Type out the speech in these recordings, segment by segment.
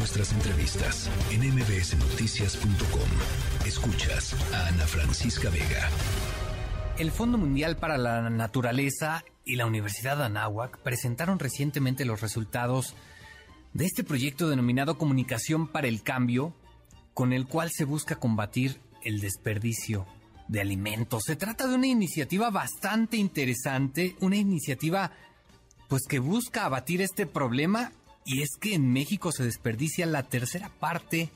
nuestras entrevistas en mbsnoticias.com. Escuchas a Ana Francisca Vega. El Fondo Mundial para la Naturaleza y la Universidad de Anáhuac presentaron recientemente los resultados de este proyecto denominado Comunicación para el Cambio, con el cual se busca combatir el desperdicio de alimentos. Se trata de una iniciativa bastante interesante, una iniciativa pues que busca abatir este problema y es que en México se desperdicia la tercera parte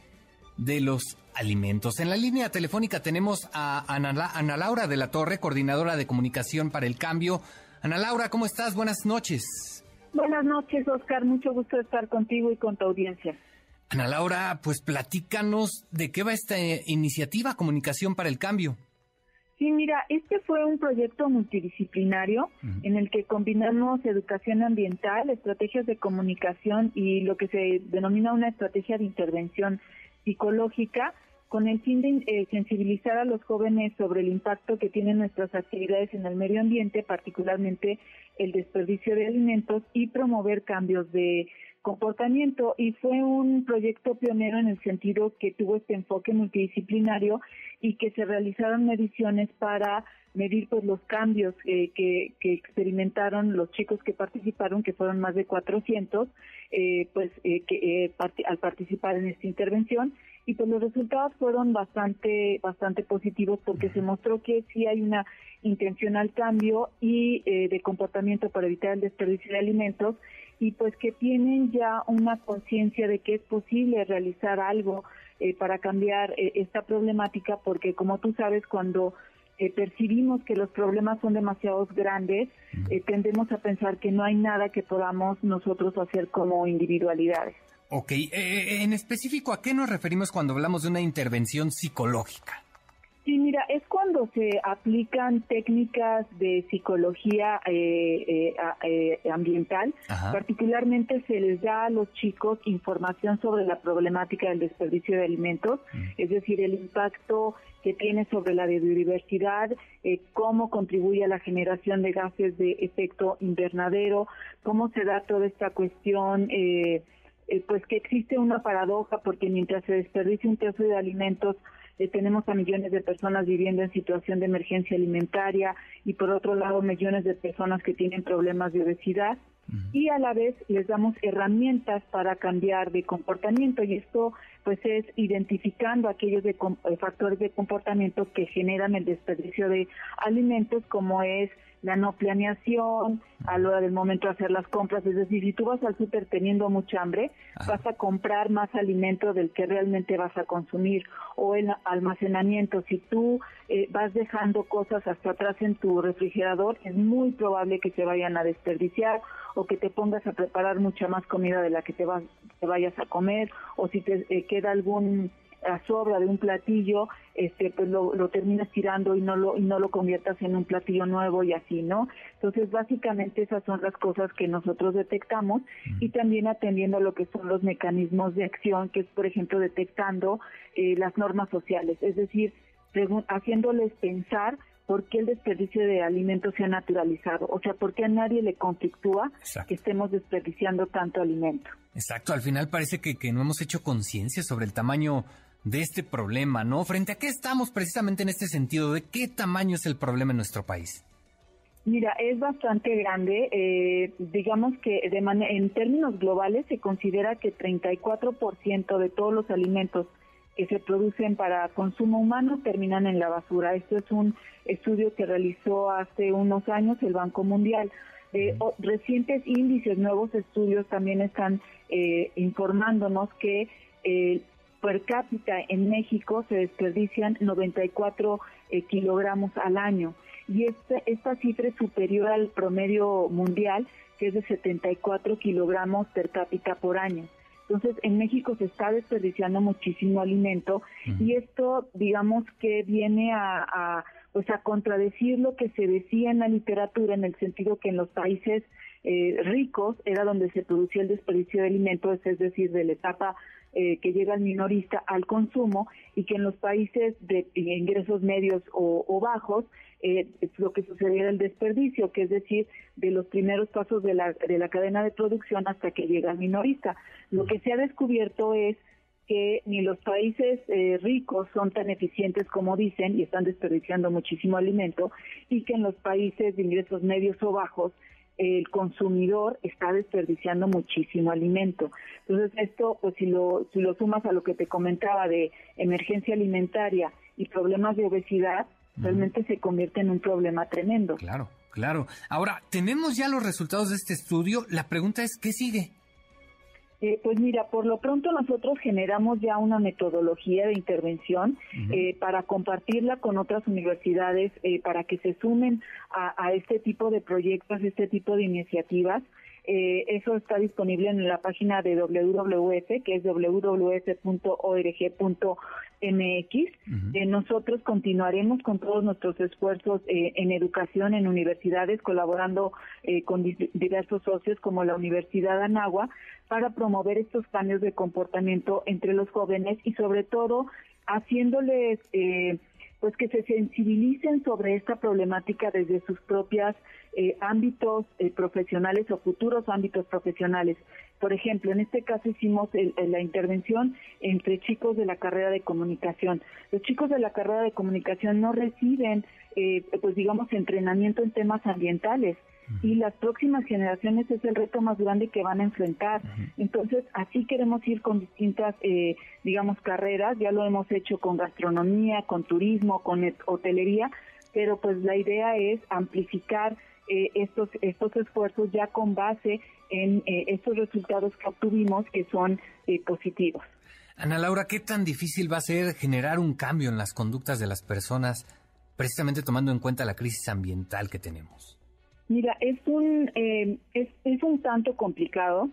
de los alimentos. En la línea telefónica tenemos a Ana, Ana, Laura de la Torre, coordinadora de comunicación para el cambio. Ana Laura, ¿cómo estás? Buenas noches. Buenas noches, Oscar. Mucho gusto estar contigo y con tu audiencia. Ana Laura, pues platícanos de qué va esta iniciativa Comunicación para el Cambio. Sí, mira, este fue un proyecto multidisciplinario en el que combinamos educación ambiental, estrategias de comunicación y lo que se denomina una estrategia de intervención psicológica con el fin de eh, sensibilizar a los jóvenes sobre el impacto que tienen nuestras actividades en el medio ambiente, particularmente el desperdicio de alimentos y promover cambios de comportamiento. Y fue un proyecto pionero en el sentido que tuvo este enfoque multidisciplinario y que se realizaron mediciones para medir pues los cambios eh, que, experimentaron los chicos que participaron, que fueron más de 400, eh, pues eh, que al participar en esta intervención. Y pues los resultados fueron bastante bastante positivos porque se mostró que sí hay una intención al cambio y de comportamiento para evitar el desperdicio de alimentos y pues que tienen ya una conciencia de que es posible realizar algo eh, para cambiar eh, esta problemática, porque como tú sabes, cuando eh, percibimos que los problemas son demasiado grandes, tendemos a pensar que no hay nada que podamos nosotros hacer como individualidades. Ok, en específico, ¿a qué nos referimos cuando hablamos de una intervención psicológica? Mira, es cuando se aplican técnicas de psicología eh, eh, eh, ambiental. Particularmente se les da a los chicos información sobre la problemática del desperdicio de alimentos, mm. es decir, el impacto que tiene sobre la biodiversidad, cómo contribuye a la generación de gases de efecto invernadero, cómo se da toda esta cuestión. pues que existe una paradoja porque mientras se desperdicia un tercio de alimentos eh, tenemos a millones de personas viviendo en situación de emergencia alimentaria y por otro lado millones de personas que tienen problemas de obesidad. Y a la vez les damos herramientas para cambiar de comportamiento y esto pues es identificando aquellos de, eh, factores de comportamiento que generan el desperdicio de alimentos como es la no planeación a la hora del momento de hacer las compras. Es decir, si tú vas al súper teniendo mucha hambre, vas a comprar más alimento del que realmente vas a consumir. O el almacenamiento, si tú eh, vas dejando cosas hasta atrás en tu refrigerador, es muy probable que se vayan a desperdiciar o que te pongas a preparar mucha más comida de la que te, vas, te vayas a comer o si te eh, queda algún a sobra de un platillo, este, pues lo, terminas tirando y no lo y no lo conviertas en un platillo nuevo y así, ¿no? Entonces, básicamente esas son las cosas que nosotros detectamos y también atendiendo a lo que son los mecanismos de acción, que es, por ejemplo, detectando eh, las normas sociales, es decir, haciéndoles pensar por qué el desperdicio de alimentos se ha naturalizado, o sea, por qué a nadie le conflictúa que estemos desperdiciando tanto alimento. Exacto, al final parece que, que no hemos hecho conciencia sobre el tamaño de este problema, ¿no? ¿Frente a qué estamos precisamente en este sentido? ¿De qué tamaño es el problema en nuestro país? Mira, es bastante grande. Eh, digamos que de en términos globales se considera que 34% de todos los alimentos que se producen para consumo humano terminan en la basura. Esto es un estudio que realizó hace unos años el Banco Mundial. Eh, recientes índices, nuevos estudios también están eh, informándonos que eh, per cápita en México se desperdician 94 eh, kilogramos al año y esta, esta cifra es superior al promedio mundial que es de 74 kilogramos per cápita por año. Entonces, en México se está desperdiciando muchísimo alimento y esto, digamos que viene a, pues a contradecir lo que se decía en la literatura en el sentido que en los países eh, ricos era donde se producía el desperdicio de alimentos, es decir, de la etapa eh, que llega al minorista al consumo y que en los países de ingresos medios o, bajos eh, lo que sucediera el desperdicio, que es decir, de los primeros pasos de la, de la cadena de producción hasta que llega al minorista. Lo que se ha descubierto es que ni los países eh, ricos son tan eficientes como dicen y están desperdiciando muchísimo alimento y que en los países de ingresos medios o bajos el consumidor está desperdiciando muchísimo alimento. Entonces esto, pues si lo, si lo sumas a lo que te comentaba de emergencia alimentaria y problemas de obesidad, realmente se convierte en un problema tremendo. Claro, claro. Ahora, tenemos ya los resultados de este estudio. La pregunta es, ¿qué sigue? Eh, pues mira, por lo pronto nosotros generamos ya una metodología de intervención eh, para compartirla con otras universidades eh, para que se sumen a, este tipo de proyectos, este tipo de iniciativas. Eso está disponible en la página de WWF, que es www.org.mx. nosotros continuaremos con todos nuestros esfuerzos en educación en universidades, colaborando con diversos socios como la Universidad Anagua, para promover estos cambios de comportamiento entre los jóvenes y sobre todo haciéndoles eh, pues que se sensibilicen sobre esta problemática desde sus propios eh, ámbitos eh, profesionales o futuros ámbitos profesionales. Por ejemplo, en este caso hicimos la intervención entre chicos de la carrera de comunicación. Los chicos de la carrera de comunicación no reciben, pues digamos, entrenamiento en temas ambientales y las próximas generaciones es el reto más grande que van a enfrentar. Entonces, así queremos ir con distintas, eh, digamos, carreras, ya lo hemos hecho con gastronomía, con turismo, con hotelería, pero pues la idea es amplificar eh, estos, estos esfuerzos ya con base en eh, estos resultados que obtuvimos que son positivos. Ana Laura, ¿qué tan difícil va a ser generar un cambio en las conductas de las personas, precisamente tomando en cuenta la crisis ambiental que tenemos? Mira, es un, eh, es, es un tanto complicado,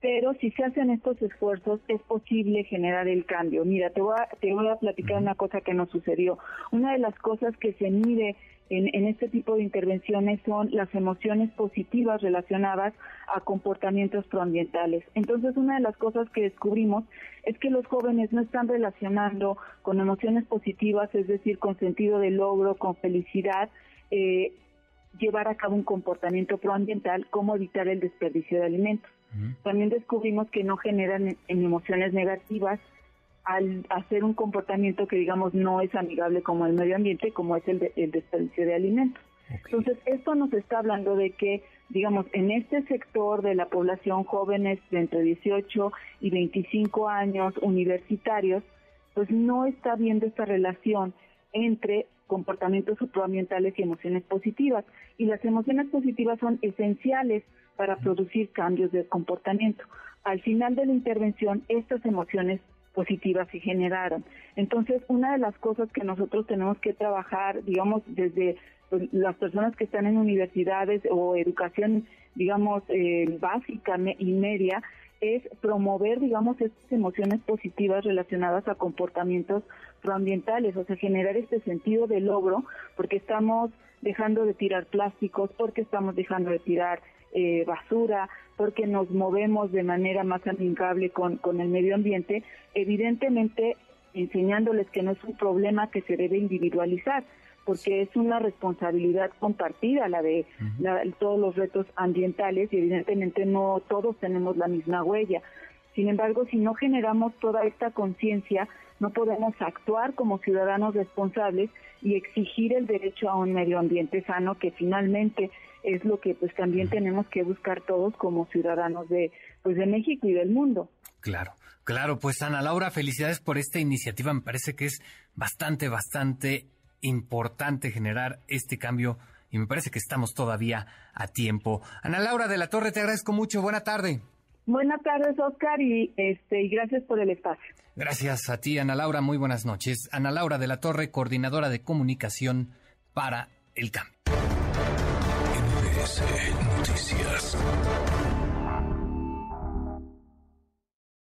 pero si se hacen estos esfuerzos es posible generar el cambio. Mira, te voy a, te voy a platicar una cosa que nos sucedió. Una de las cosas que se mide en, en, este tipo de intervenciones son las emociones positivas relacionadas a comportamientos proambientales. Entonces, una de las cosas que descubrimos es que los jóvenes no están relacionando con emociones positivas, es decir, con sentido de logro, con felicidad, eh, llevar a cabo un comportamiento proambiental como evitar el desperdicio de alimentos. También descubrimos que no generan emociones negativas al hacer un comportamiento que digamos no es amigable como el medio ambiente, como es el, desperdicio de alimentos. Entonces, esto nos está hablando de que, digamos, en este sector de la población jóvenes de entre 18 y 25 años, universitarios, pues no está viendo esta relación entre comportamientos supraambientales y emociones positivas. Y las emociones positivas son esenciales para producir cambios de comportamiento. Al final de la intervención, estas emociones positivas se generaron. Entonces, una de las cosas que nosotros tenemos que trabajar, digamos, desde pues, las personas que están en universidades o educación, digamos, eh, básica y media, es promover, digamos, estas emociones positivas relacionadas a comportamientos proambientales, o sea, generar este sentido de logro, porque estamos dejando de tirar plásticos, porque estamos dejando de tirar eh, basura, porque nos movemos de manera más amigable con, con el medio ambiente, evidentemente enseñándoles que no es un problema que se debe individualizar, porque es una responsabilidad compartida la de todos los retos ambientales y evidentemente no todos tenemos la misma huella. Sin embargo, si no generamos toda esta conciencia, no podemos actuar como ciudadanos responsables y exigir el derecho a un medio ambiente sano, que finalmente es lo que pues también tenemos que buscar todos como ciudadanos de pues de México y del mundo. Claro. Claro, pues Ana Laura, felicidades por esta iniciativa. Me parece que es bastante, bastante importante generar este cambio y me parece que estamos todavía a tiempo. Ana Laura de la Torre, te agradezco mucho. Buena tarde. Buenas tardes, Oscar, y, este, y gracias por el espacio. Gracias a ti, Ana Laura. Muy buenas noches. Ana Laura de la Torre, coordinadora de comunicación para el cambio. Noticias.